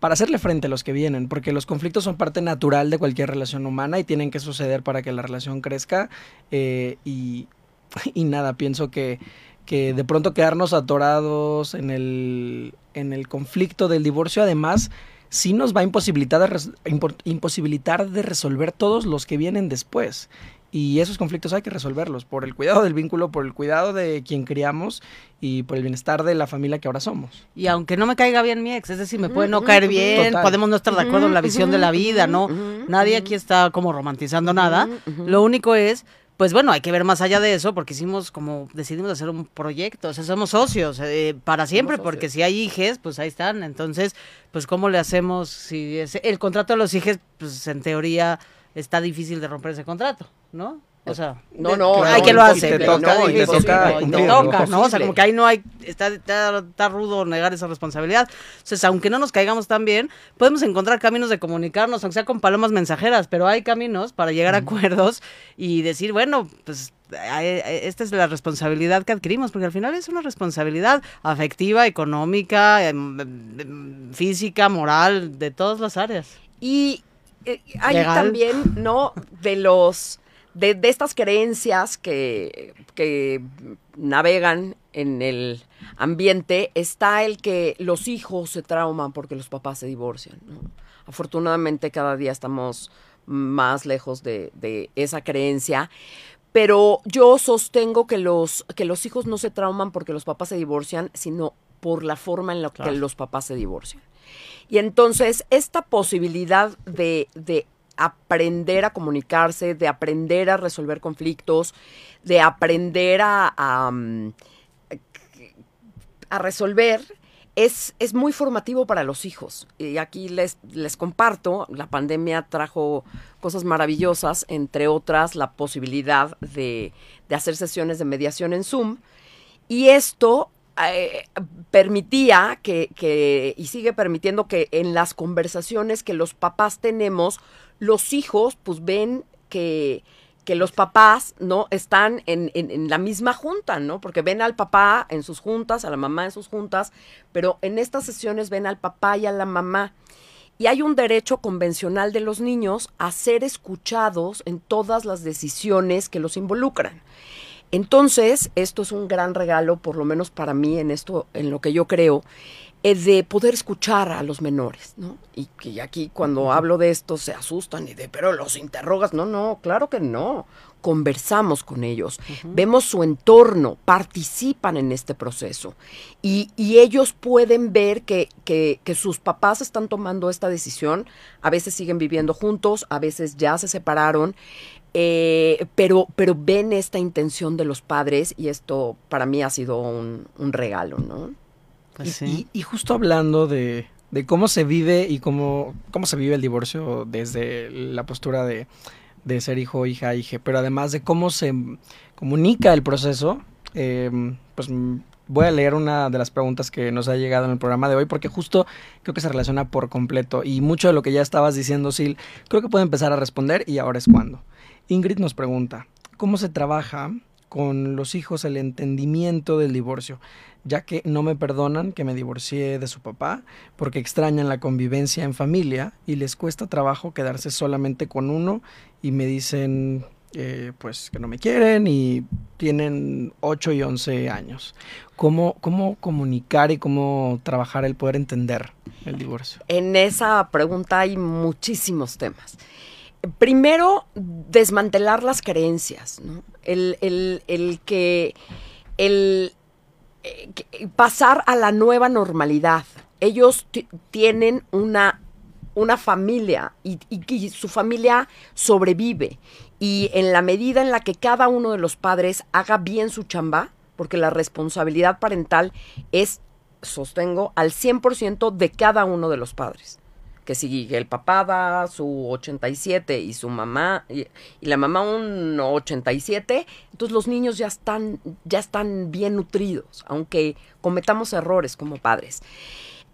para hacerle frente a los que vienen, porque los conflictos son parte natural de cualquier relación humana y tienen que suceder para que la relación crezca. eh, y, <laughs> y nada, pienso que, que de pronto quedarnos atorados en el, en el conflicto del divorcio, además, sí nos va a imposibilitar de, imposibilitar de resolver todos los que vienen después. Y esos conflictos hay que resolverlos por el cuidado del vínculo, por el cuidado de quien criamos y por el bienestar de la familia que ahora somos. Y aunque no me caiga bien mi ex, es decir, me puede no Ujú, caer ujú. bien, Total. podemos no estar de acuerdo en la visión de la vida, ¿no? Nadie aquí está como romantizando nada. Lo único es, pues bueno, hay que ver más allá de eso, porque hicimos como, decidimos hacer un proyecto, o sea, somos socios eh, para siempre, socios. porque si hay hijes, pues ahí están. Entonces, pues cómo le hacemos si es, el contrato de los hijes, pues en teoría está difícil de romper ese contrato, ¿no? O sea, No, no, hay no, que lo y hace, te toca- y te toca y te toca, ¿no? O sea, como que ahí no hay, está, está, está rudo negar esa responsabilidad. Entonces, aunque no nos caigamos tan bien, podemos encontrar caminos de comunicarnos, aunque sea con palomas mensajeras, pero hay caminos para llegar a acuerdos y decir, bueno, pues a- a- esta es la responsabilidad que adquirimos, porque al final es una responsabilidad afectiva, económica, em, em, física, moral, de todas las áreas. Y eh, hay Legal. también, ¿no? De los de, de estas creencias que, que navegan en el ambiente está el que los hijos se trauman porque los papás se divorcian. ¿no? Afortunadamente cada día estamos más lejos de, de, esa creencia. Pero yo sostengo que los, que los hijos no se trauman porque los papás se divorcian, sino por la forma en la claro. que los papás se divorcian. Y entonces esta posibilidad de, de aprender a comunicarse, de aprender a resolver conflictos, de aprender a, a, a resolver, es, es, muy formativo para los hijos. Y aquí les, les comparto, la pandemia trajo cosas maravillosas, entre otras la posibilidad de, de hacer sesiones de mediación en Zoom. Y esto eh, permitía que, que, y sigue permitiendo que en las conversaciones que los papás tenemos, los hijos pues ven que, que los papás no están en, en, en, la misma junta, ¿no? Porque ven al papá en sus juntas, a la mamá en sus juntas, pero en estas sesiones ven al papá y a la mamá. Y hay un derecho convencional de los niños a ser escuchados en todas las decisiones que los involucran. Entonces, esto es un gran regalo, por lo menos para mí, en esto, en lo que yo creo, es de poder escuchar a los menores, ¿no? Y que aquí cuando hablo de esto se asustan y de, pero los interrogas. No, no, claro que no. Conversamos con ellos, uh -huh. vemos su entorno, participan en este proceso y, y ellos pueden ver que, que, que, sus papás están tomando esta decisión. A veces siguen viviendo juntos, a veces ya se separaron, eh, pero, pero ven esta intención de los padres y esto para mí ha sido un, un regalo, ¿no? Pues sí. y, y, justo hablando de, de, cómo se vive y cómo, cómo se vive el divorcio desde la postura de, de ser hijo, hija, hija, pero además de cómo se comunica el proceso, eh, pues voy a leer una de las preguntas que nos ha llegado en el programa de hoy porque justo creo que se relaciona por completo y mucho de lo que ya estabas diciendo, Sil, creo que puede empezar a responder y ahora es cuando. Ingrid nos pregunta, ¿cómo se trabaja con los hijos el entendimiento del divorcio? ya que no me perdonan que me divorcié de su papá, porque extrañan la convivencia en familia y les cuesta trabajo quedarse solamente con uno y me dicen eh, pues que no me quieren y tienen 8 y 11 años. ¿Cómo, ¿Cómo comunicar y cómo trabajar el poder entender el divorcio? En esa pregunta hay muchísimos temas. Primero, desmantelar las creencias, ¿no? El, el, el que... El, pasar a la nueva normalidad. Ellos tienen una, una familia y, y, y, su familia sobrevive. Y en la medida en la que cada uno de los padres haga bien su chamba, porque la responsabilidad parental es, sostengo, al 100% de cada uno de los padres que si el papá da su 87 y su mamá y, la mamá un 87, entonces los niños ya están ya están bien nutridos, aunque cometamos errores como padres.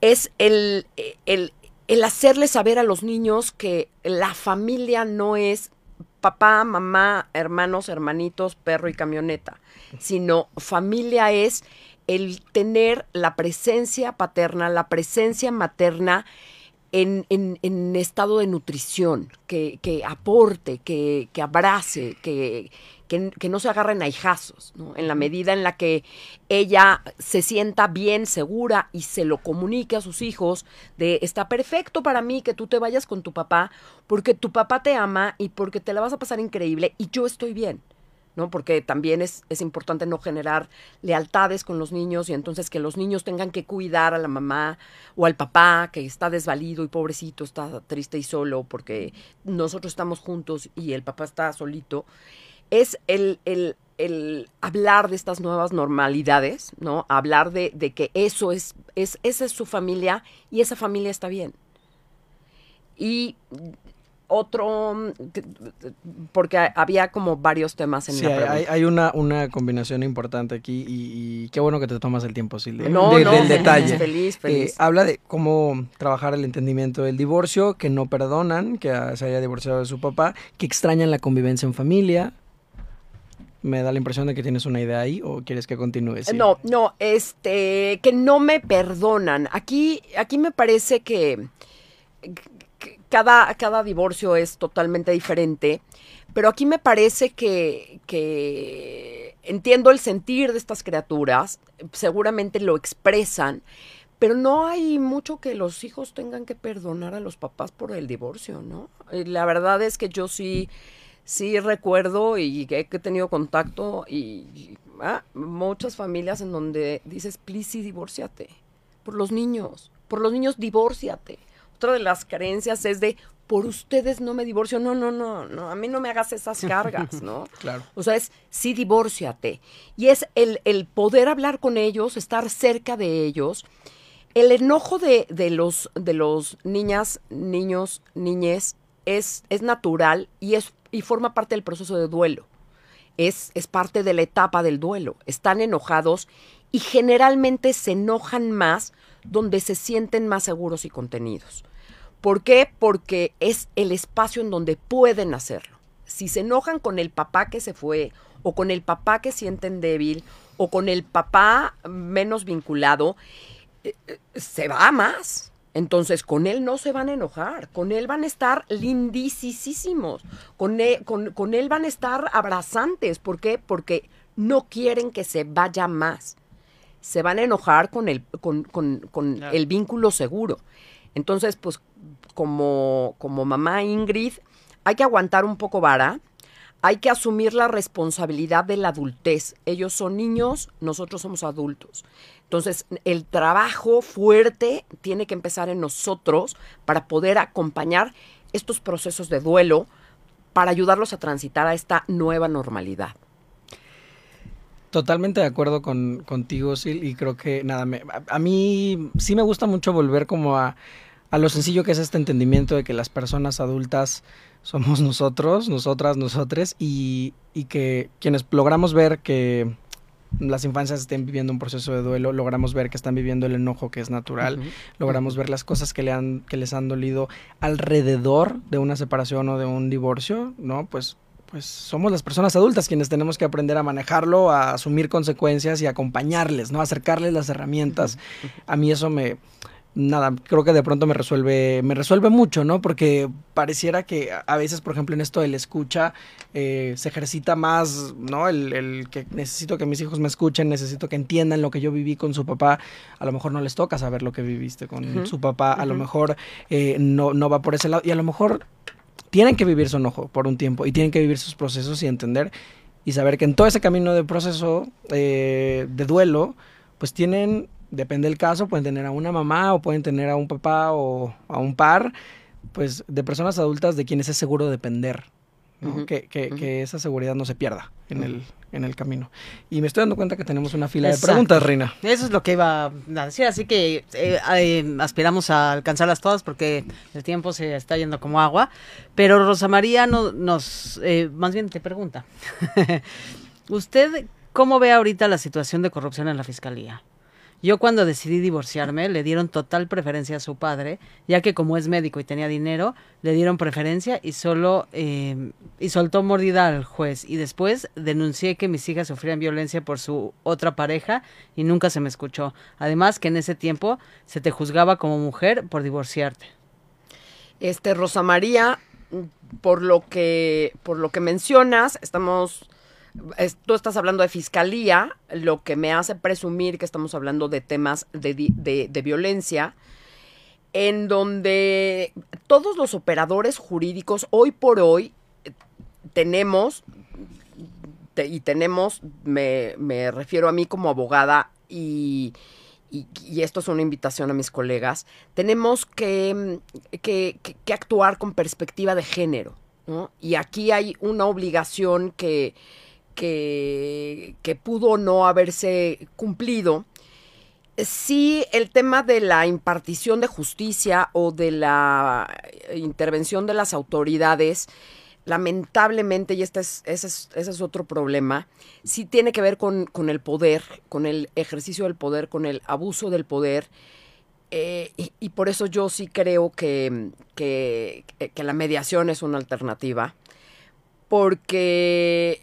Es el, el, el hacerle saber a los niños que la familia no es papá, mamá, hermanos, hermanitos, perro y camioneta, sino familia es el tener la presencia paterna, la presencia materna, en, en, en, estado de nutrición, que, que aporte, que, que abrace, que, que, que, no se agarren a hijazos, ¿no? en la medida en la que ella se sienta bien, segura y se lo comunique a sus hijos de está perfecto para mí que tú te vayas con tu papá porque tu papá te ama y porque te la vas a pasar increíble y yo estoy bien. ¿No? Porque también es, es, importante no generar lealtades con los niños y entonces que los niños tengan que cuidar a la mamá o al papá que está desvalido y pobrecito, está triste y solo porque nosotros estamos juntos y el papá está solito. Es el, el, el hablar de estas nuevas normalidades, ¿no? Hablar de, de que eso es, es, esa es su familia y esa familia está bien. Y otro, porque había como varios temas en sí, la pregunta. Hay, hay una, una combinación importante aquí y, y, qué bueno que te tomas el tiempo, Silvia. No, de, no, del feliz, <laughs> detalle. Feliz, feliz. Eh, habla de cómo trabajar el entendimiento del divorcio, que no perdonan que se haya divorciado de su papá, que extrañan la convivencia en familia. Me da la impresión de que tienes una idea ahí o quieres que continúe. Sí. No, no, este, que no me perdonan. Aquí, aquí me parece que cada, cada divorcio es totalmente diferente, pero aquí me parece que, que entiendo el sentir de estas criaturas, seguramente lo expresan, pero no hay mucho que los hijos tengan que perdonar a los papás por el divorcio, ¿no? La verdad es que yo sí, sí recuerdo y he tenido contacto y, ah, muchas familias en donde dices, please, sí, divórciate. Por los niños, por los niños, divórciate. Otra de las creencias es de, por ustedes no me divorcio. No, no, no, no, a mí no me hagas esas cargas, ¿no? <laughs> Claro. O sea, es sí, divórciate. Y es el, el poder hablar con ellos, estar cerca de ellos. El enojo de, de, los, de los niñas, niños, niñez es, es natural y, es, y forma parte del proceso de duelo. Es, es parte de la etapa del duelo. Están enojados y generalmente se enojan más donde se sienten más seguros y contenidos. ¿Por qué? Porque es el espacio en donde pueden hacerlo. Si se enojan con el papá que se fue, o con el papá que sienten débil, o con el papá menos vinculado, eh, eh, se va más. Entonces, con él no se van a enojar, con él van a estar lindísimos, con él, con, con él van a estar abrazantes. ¿Por qué? Porque no quieren que se vaya más. Se van a enojar con el, con, con, el vínculo seguro. Entonces, pues como, como mamá Ingrid, hay que aguantar un poco vara, hay que asumir la responsabilidad de la adultez. Ellos son niños, nosotros somos adultos. Entonces, el trabajo fuerte tiene que empezar en nosotros para poder acompañar estos procesos de duelo, para ayudarlos a transitar a esta nueva normalidad. Totalmente de acuerdo con, contigo, Sil, y creo que nada, a mí sí me gusta mucho volver como a, a lo sencillo que es este entendimiento de que las personas adultas somos nosotros, nosotras, nosotres, y, y que quienes logramos ver que las infancias estén viviendo un proceso de duelo, logramos ver que están viviendo el enojo que es natural, logramos ver las cosas que, le han, que les han dolido alrededor de una separación o de un divorcio, ¿no? Pues, pues somos las personas adultas quienes tenemos que aprender a manejarlo, a asumir consecuencias y acompañarles, ¿no? Acercarles las herramientas. A mí eso me... Nada, creo que de pronto me resuelve, me resuelve mucho, ¿no? Porque pareciera que a- veces, por ejemplo, en esto del escucha, eh, se ejercita más, ¿no? El, el que necesito que mis hijos me escuchen, necesito que entiendan lo que yo viví con su papá. A lo mejor no les toca saber lo que viviste con su papá, a lo mejor eh, no, no va por ese lado y a lo mejor tienen que vivir su enojo por un tiempo y tienen que vivir sus procesos y entender y saber que en todo ese camino de proceso eh, de duelo, pues tienen, depende del caso, pueden tener a una mamá o pueden tener a un papá o a un par, pues de personas adultas de quienes es seguro depender. ¿no? Que, que- ujú. que esa seguridad no se pierda en, el, en el camino. Y me estoy dando cuenta que tenemos una fila de preguntas, Reina. Eso es lo que iba a decir, así que eh, eh, aspiramos a alcanzarlas todas porque el tiempo se está yendo como agua. Pero Rosa María no, nos, eh, más bien te pregunta, <laughs> ¿usted cómo ve ahorita la situación de corrupción en la fiscalía? Yo cuando decidí divorciarme le dieron total preferencia a su padre, ya que como es médico y tenía dinero, le dieron preferencia y solo eh, y soltó mordida al juez. Y después denuncié que mis hijas sufrían violencia por su otra pareja y nunca se me escuchó. Además que en ese tiempo se te juzgaba como mujer por divorciarte. Este, Rosa María, por lo que, por lo que mencionas, estamos, tú estás hablando de fiscalía, lo que me hace presumir que estamos hablando de temas de, de- de violencia, en donde todos los operadores jurídicos hoy por hoy eh, tenemos, te- y tenemos, me, me refiero a mí como abogada y, y- esto es una invitación a mis colegas, tenemos que, que- que- actuar con perspectiva de género. Y aquí hay una obligación que, que, pudo no haberse cumplido. Sí, el tema de la impartición de justicia o de la intervención de las autoridades, lamentablemente, y este es, ese, es, es otro problema, sí tiene que ver con, con el poder, con el ejercicio del poder, con el abuso del poder. eh, y, por eso yo sí creo que, que la mediación es una alternativa, porque,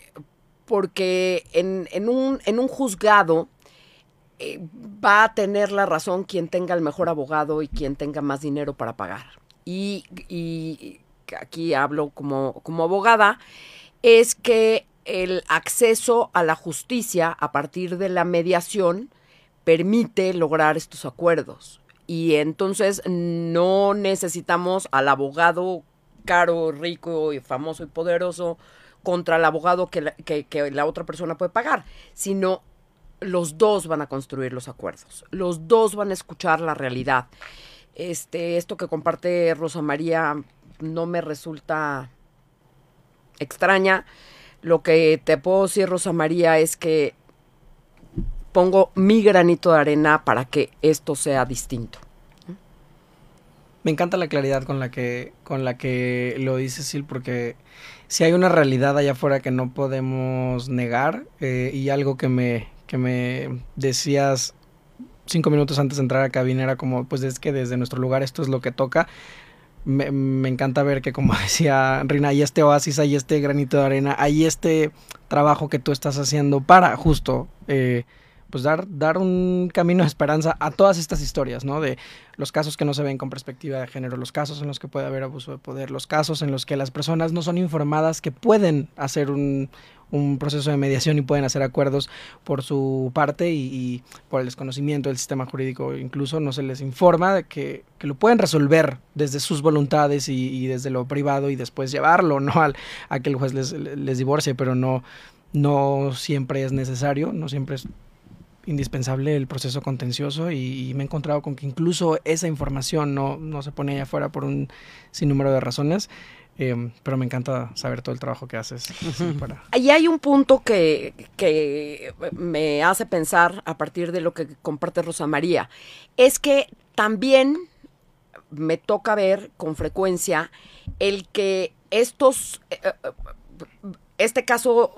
porque en, un, en un juzgado eh, va a tener la razón quien tenga el mejor abogado y quien tenga más dinero para pagar. y, y aquí hablo como, abogada, es que el acceso a la justicia a partir de la mediación permite lograr estos acuerdos. Y entonces no necesitamos al abogado caro, rico famoso y poderoso contra el abogado que la, que, la otra persona puede pagar, sino los dos van a construir los acuerdos, los dos van a escuchar la realidad. Este, esto que comparte Rosa María no me resulta extraña. Lo que te puedo decir, Rosa María, es que pongo mi granito de arena para que esto sea distinto. Me encanta la claridad con la que, con la que lo dice Sil, porque si hay una realidad allá afuera que no podemos negar, eh, y algo que me, que me decías cinco minutos antes de entrar a cabina era como, pues es que desde nuestro lugar esto es lo que toca. Me, encanta ver que, como <laughs> decía Rina, hay este oasis, hay este granito de arena, hay este trabajo que tú estás haciendo para justo eh, pues dar, dar un camino de esperanza a todas estas historias, ¿no? De los casos que no se ven con perspectiva de género, los casos en los que puede haber abuso de poder, los casos en los que las personas no son informadas que pueden hacer un, un proceso de mediación y pueden hacer acuerdos por su parte y, por el desconocimiento del sistema jurídico. Incluso no se les informa de que, que lo pueden resolver desde sus voluntades y, desde lo privado y después llevarlo, ¿no? Al, a que el juez les, les divorcie, pero no, no siempre es necesario, no siempre es indispensable el proceso contencioso y, me he encontrado con que incluso esa información no, no se pone allá afuera por un sinnúmero de razones. Em, pero me encanta saber todo el trabajo que haces. Ahí hay un punto que, que me hace pensar a partir de lo que comparte Rosa María. Es que también me toca ver con frecuencia el que estos, eh, eh, este caso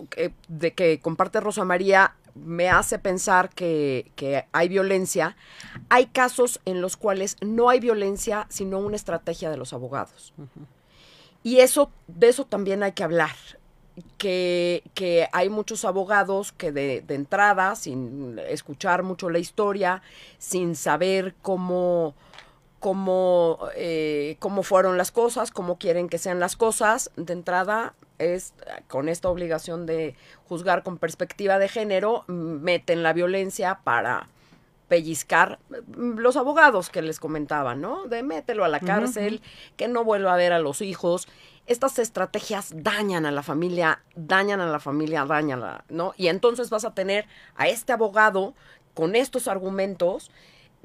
de que comparte Rosa María me hace pensar que, que, hay violencia. Hay casos en los cuales no hay violencia, sino una estrategia de los abogados. Y eso, de eso también hay que hablar. Que, que hay muchos abogados que de, de, entrada, sin escuchar mucho la historia, sin saber cómo, cómo, eh, cómo fueron las cosas, cómo quieren que sean las cosas, de entrada es con esta obligación de juzgar con perspectiva de género, meten la violencia para pellizcar mm, los abogados que les comentaba, ¿no? De mételo a la cárcel, que no vuelva a ver a los hijos. Estas estrategias dañan a la familia, dañan a la familia, dañan ¿no? Y entonces vas a tener a este abogado con estos argumentos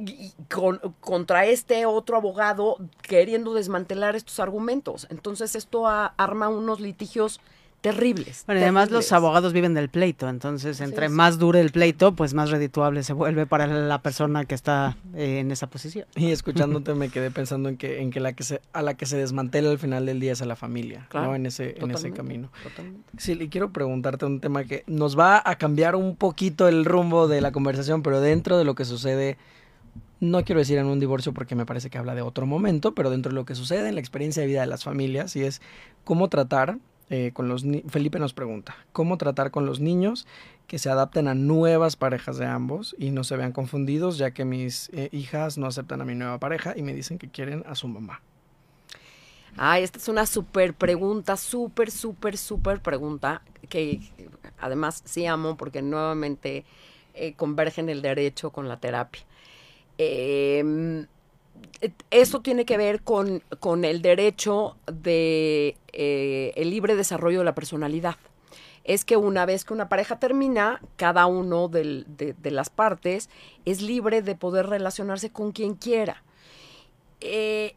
y con, contra este otro abogado queriendo desmantelar estos argumentos. Entonces esto arma unos litigios terribles. Bueno, además los abogados viven del pleito, entonces entre más dure el pleito, pues más redituable se vuelve para la persona que está eh, en esa posición. Y escuchándote me quedé pensando en que en que la que se a la que se desmantela al final del día es a la familia, ¿no? En ese en ese camino. Sí, y quiero preguntarte un tema que nos va a cambiar un poquito el rumbo de la conversación, pero dentro de lo que sucede no quiero decir en un divorcio porque me parece que habla de otro momento, pero dentro de lo que sucede en la experiencia de vida de las familias y es cómo tratar eh, con los Felipe nos pregunta, ¿cómo tratar con los niños que se adapten a nuevas parejas de ambos y no se vean confundidos ya que mis eh, hijas no aceptan a mi nueva pareja y me dicen que quieren a su mamá? Ah, esta es una súper pregunta, súper, súper, súper pregunta que además sí amo porque nuevamente eh, convergen el derecho con la terapia. Eh, eso tiene que ver con, con el derecho de eh, el libre desarrollo de la personalidad. Es que una vez que una pareja termina, cada uno de, las partes es libre de poder relacionarse con quien quiera. Eh,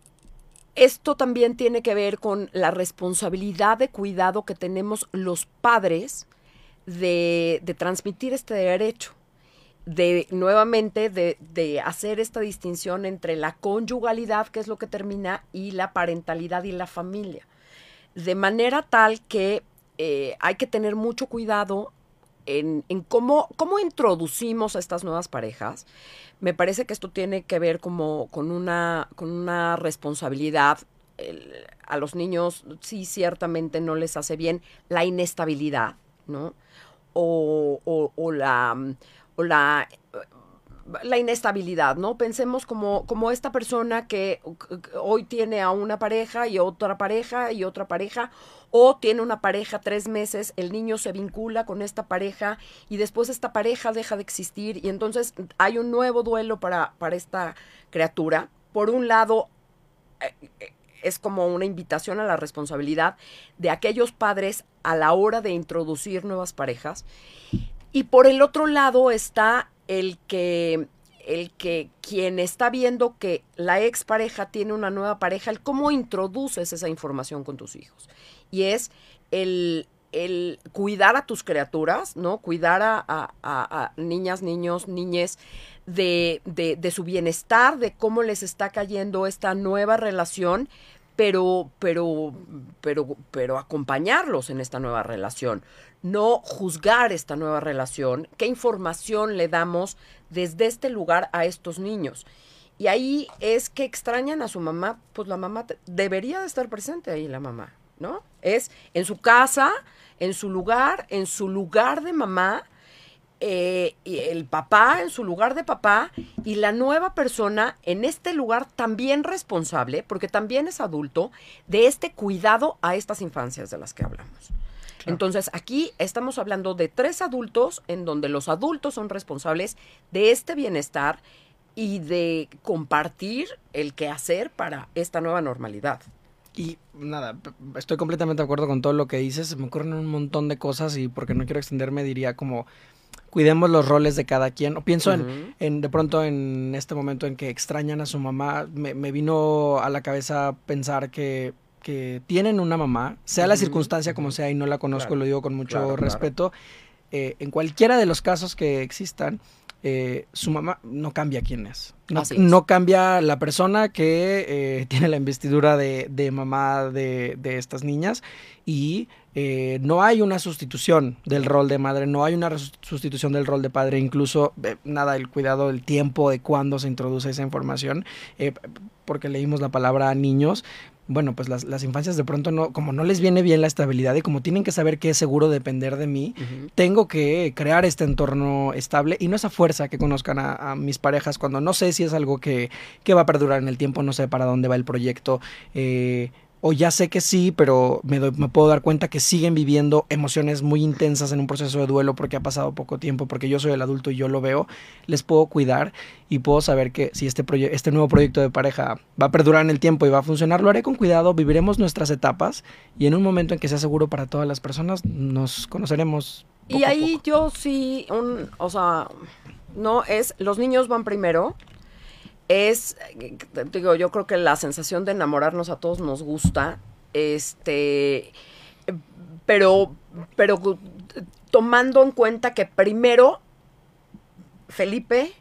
esto también tiene que ver con la responsabilidad de cuidado que tenemos los padres de transmitir este derecho de nuevamente de, de, hacer esta distinción entre la conyugalidad, que es lo que termina, y la parentalidad y la familia. De manera tal que eh, hay que tener mucho cuidado en, en, cómo, cómo introducimos a estas nuevas parejas. Me parece que esto tiene que ver como con una, con una responsabilidad. a los niños sí ciertamente no les hace bien la inestabilidad, ¿no? O, o, la la la inestabilidad, ¿no? Pensemos como, como esta persona que hoy tiene a una pareja y otra pareja y otra pareja, o tiene una pareja tres meses, el niño se vincula con esta pareja y después esta pareja deja de existir y entonces hay un nuevo duelo para, para esta criatura. Por un lado, eh, es como una invitación a la responsabilidad de aquellos padres a la hora de introducir nuevas parejas. Y por el otro lado está el que el que quien está viendo que la expareja tiene una nueva pareja, el cómo introduces esa información con tus hijos. Y es el, el cuidar a tus criaturas, ¿no? Cuidar a, niñas, niños, niñes de, de, de, su bienestar, de cómo les está cayendo esta nueva relación, pero, pero, pero, pero acompañarlos en esta nueva relación, no juzgar esta nueva relación, qué información le damos desde este lugar a estos niños. Y ahí es que extrañan a su mamá, pues la mamá debería de estar presente ahí, la mamá, ¿no? Es en su casa, en su lugar, en su lugar de mamá, eh, el papá en su lugar de papá y la nueva persona en este lugar también responsable, porque también es adulto, de este cuidado a estas infancias de las que hablamos. Entonces, aquí estamos hablando de tres adultos en donde los adultos son responsables de este bienestar y de compartir el quehacer para esta nueva normalidad. Y nada, estoy completamente de acuerdo con todo lo que dices. Me ocurren un montón de cosas y porque no quiero extenderme diría como cuidemos los roles de cada quien. O pienso en, en, de pronto en este momento en que extrañan a su mamá, me, me vino a la cabeza pensar que, que tienen una mamá, sea la circunstancia como sea y no la conozco, lo digo con mucho respeto, eh, en cualquiera de los casos que existan, eh, su mamá no cambia quién es. No, cambia la persona que eh, <laughs> tiene la investidura de, mamá de, estas niñas y eh, no hay una sustitución del rol de madre, no hay una sustitución del rol de padre, incluso nada, el cuidado del tiempo de cuándo se introduce esa información, porque leímos la palabra niños, bueno, pues las, las, infancias de pronto no, como no les viene bien la estabilidad y como tienen que saber que es seguro depender de mí, tengo que crear este entorno estable y no esa fuerza que conozcan a, mis parejas cuando no sé si es algo que, que, va a perdurar en el tiempo, no sé para dónde va el proyecto. Eh, o ya sé que sí, pero me, me, puedo dar cuenta que siguen viviendo emociones muy intensas en un proceso de duelo porque ha pasado poco tiempo, porque yo soy el adulto y yo lo veo, les puedo cuidar y puedo saber que si este, este nuevo proyecto de pareja va a perdurar en el tiempo y va a funcionar, lo haré con cuidado, viviremos nuestras etapas y en un momento en que sea seguro para todas las personas, nos conoceremos. y ahí yo sí, un, o sea, no es, los niños van primero es, digo, yo creo que la sensación de enamorarnos a todos nos gusta, este, pero, pero tomando en cuenta que primero Felipe,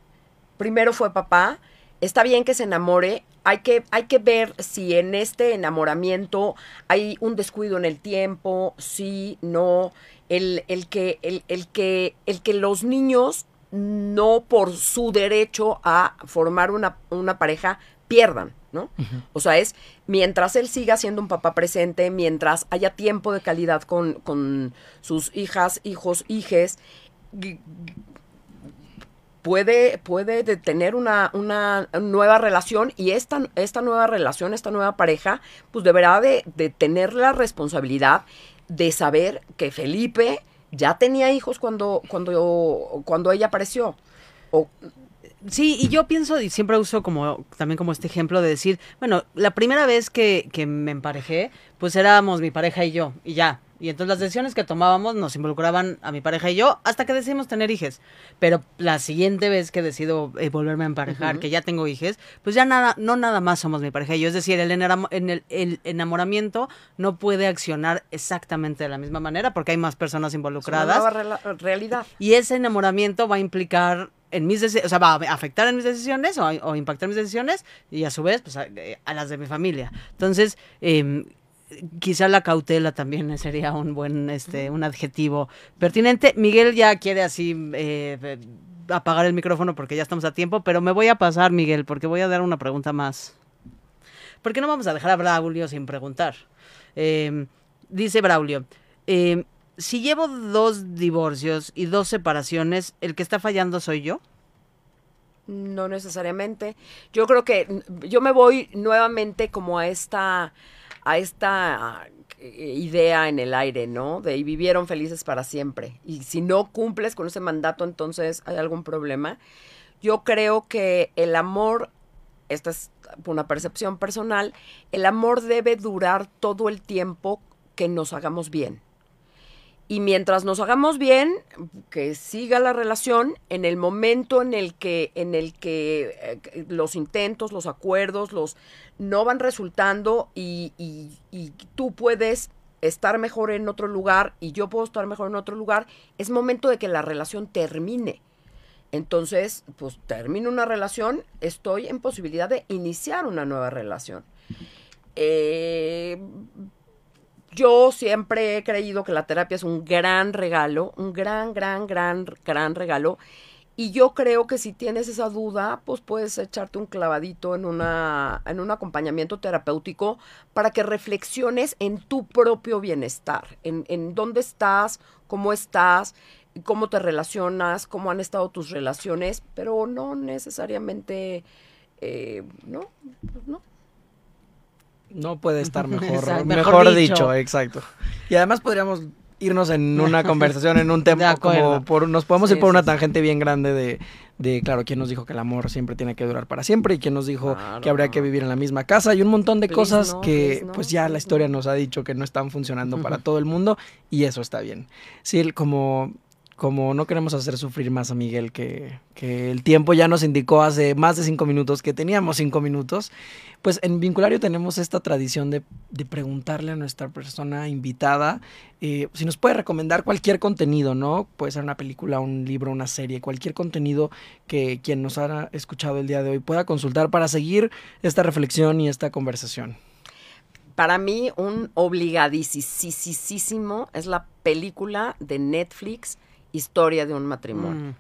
primero fue papá, está bien que se enamore, hay que, hay que ver si en este enamoramiento hay un descuido en el tiempo, sí, no, el, el que, el, el que, el que los niños no por su derecho a formar una, pareja pierdan, ¿no? O sea, es mientras él siga siendo un papá presente, mientras haya tiempo de calidad con, sus hijas, hijos, hijes, puede, puede tener una, una, nueva relación y esta, esta nueva relación, esta nueva pareja, pues deberá de, de tener la responsabilidad de saber que Felipe ya tenía hijos cuando, cuando, cuando ella apareció. Sí, y yo pienso, y siempre uso como también como este ejemplo de decir, bueno, la primera vez que, que me emparejé, pues éramos mi pareja y yo, y ya, y entonces las decisiones que tomábamos nos involucraban a mi pareja y yo hasta que decidimos tener hijos. Pero la siguiente vez que decido eh, volverme a emparejar, que ya tengo hijos, pues ya nada, no nada más somos mi pareja y yo. Es decir, el, el, enamoramiento no puede accionar exactamente de la misma manera porque hay más personas involucradas. Es una nueva realidad. Y ese enamoramiento va a implicar en mis o sea, va a afectar en mis decisiones o, impactar mis decisiones y a su vez pues, a, a las de mi familia. Entonces, eh, quizá la cautela también <laughs> sería un buen, este, un adjetivo pertinente. Miguel ya quiere así eh, apagar el micrófono porque ya estamos a tiempo, pero me voy a pasar, Miguel, porque voy a dar una pregunta más. ¿Por qué no vamos a dejar a Braulio sin preguntar? Em, dice Braulio, em, si llevo dos divorcios y dos separaciones, ¿el que está fallando soy yo? no necesariamente. Yo creo que yo me voy nuevamente como a esta, a esta eh, idea en el aire, ¿no? De y vivieron felices para siempre. Y si no cumples con ese mandato, entonces hay algún problema. Yo creo que el amor, esta es una percepción personal, el amor debe durar todo el tiempo que nos hagamos bien. Y mientras nos hagamos bien, que siga la relación, en el momento en el que, en el que eh, los intentos, los acuerdos, los no van resultando y, y tú puedes estar mejor en otro lugar y yo puedo estar mejor en otro lugar, es momento de que la relación termine. Entonces, pues termino una relación, estoy en posibilidad de iniciar una nueva relación. Eh, yo siempre he creído que la terapia es un gran regalo, un gran, gran, gran, gran regalo. Y yo creo que si tienes esa duda, pues puedes echarte un clavadito en, una, en un acompañamiento terapéutico para que reflexiones en tu propio bienestar, en, en dónde estás, cómo estás, cómo te relacionas, cómo han estado tus relaciones, pero no necesariamente, eh, no, no. No puede estar <laughs> mejor, mejor, dicho. exacto. Y además podríamos irnos en una <laughs> conversación, en un tema como por, nos podemos ir por una tangente bien grande de, de, claro, quién nos dijo que el amor siempre tiene que durar para siempre y quién nos dijo que habría que vivir en la misma casa y un montón de cosas que pues ya la historia nos ha dicho que no están funcionando para <laughs> todo el mundo y eso está bien. Sí, como como no queremos hacer sufrir más a Miguel, que, que, el tiempo ya nos indicó hace más de cinco minutos que teníamos cinco minutos, pues en Vinculario tenemos esta tradición de, de preguntarle a nuestra persona invitada eh, si nos puede recomendar cualquier contenido, ¿no? Puede ser una película, un libro, una serie, cualquier contenido que quien nos haya escuchado el día de hoy pueda consultar para seguir esta reflexión y esta conversación. Para mí, un obligadísimo es la película de Netflix historia de un matrimonio. Mm.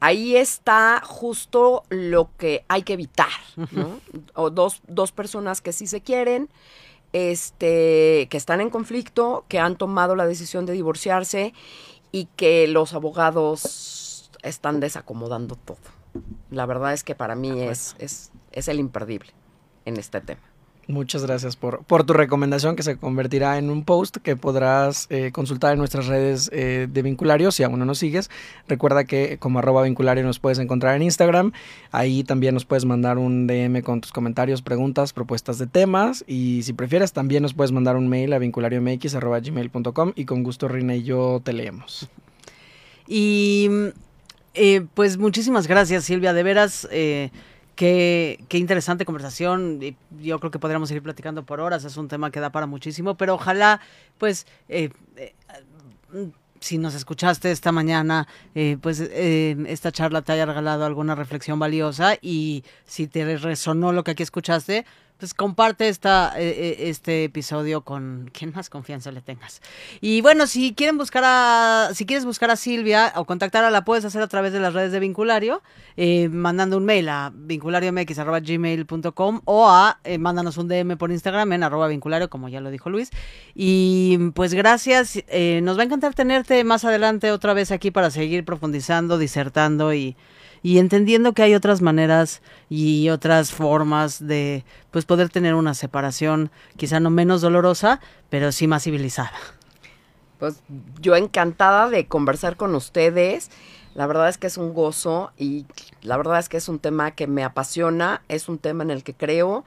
Ahí está justo lo que hay que evitar, ¿no? <laughs> O dos, dos personas que sí se quieren, este, que están en conflicto, que han tomado la decisión de divorciarse y que los abogados están desacomodando todo. La verdad es que para mí es, es, es el imperdible en este tema. Muchas gracias por, por tu recomendación que se convertirá en un post que podrás eh, consultar en nuestras redes eh, de vinculario si aún no nos sigues. Recuerda que como arroba vinculario nos puedes encontrar en Instagram. Ahí también nos puedes mandar un DM con tus comentarios, preguntas, propuestas de temas. Y si prefieres también nos puedes mandar un mail a vinculariomx.gmail.com y con gusto Rina y yo te leemos. Y eh, pues muchísimas gracias Silvia, de veras... Qué, qué, interesante conversación. Yo creo que podríamos seguir platicando por horas. Es un tema que da para muchísimo, pero ojalá, pues, eh, eh, si nos escuchaste esta mañana, eh, pues esta charla te haya regalado alguna reflexión valiosa y si te resonó lo que aquí escuchaste, pues comparte esta, eh, eh, este episodio con quien más confianza le tengas. Y bueno, si quieren buscar a, si quieres buscar a Silvia o contactarla, la puedes hacer a través de las redes de Vinculario, eh, mandando un mail a vinculariomx.gmail.com o a mándanos un DM por Instagram en arroba vinculario, como ya lo dijo Luis. Y pues gracias, nos va a encantar tenerte más adelante otra vez aquí para seguir profundizando, disertando y y entendiendo que hay otras maneras y otras formas de pues poder tener una separación quizá no menos dolorosa, pero sí más civilizada. Pues yo encantada de conversar con ustedes. La verdad es que es un gozo y la verdad es que es un tema que me apasiona, es un tema en el que creo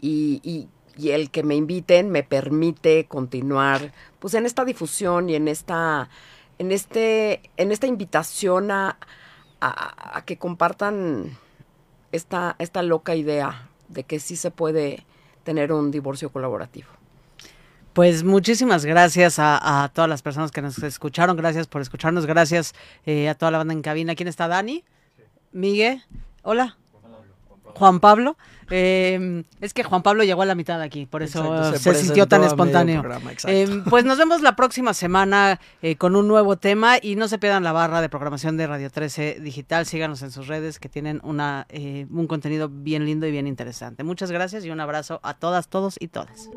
y, y, y el que me inviten me permite continuar pues en esta difusión y en esta en este en esta invitación a, a, que compartan esta, esta loca idea de que sí se puede tener un divorcio colaborativo. Pues muchísimas gracias a, todas las personas que nos escucharon, gracias por escucharnos, gracias eh, a toda la banda en cabina. ¿Quién está? Dani, Miguel, hola. Juan Pablo. Eh, es que Juan Pablo llegó a la mitad aquí, por eso se, sintió tan espontáneo. Eh, <laughs> pues nos vemos la próxima semana eh, con un nuevo tema y no se pierdan la barra de programación de Radio 13 Digital. Síganos en sus redes que tienen una, un contenido bien lindo y bien interesante. Muchas gracias y un abrazo a todas, todos y todas.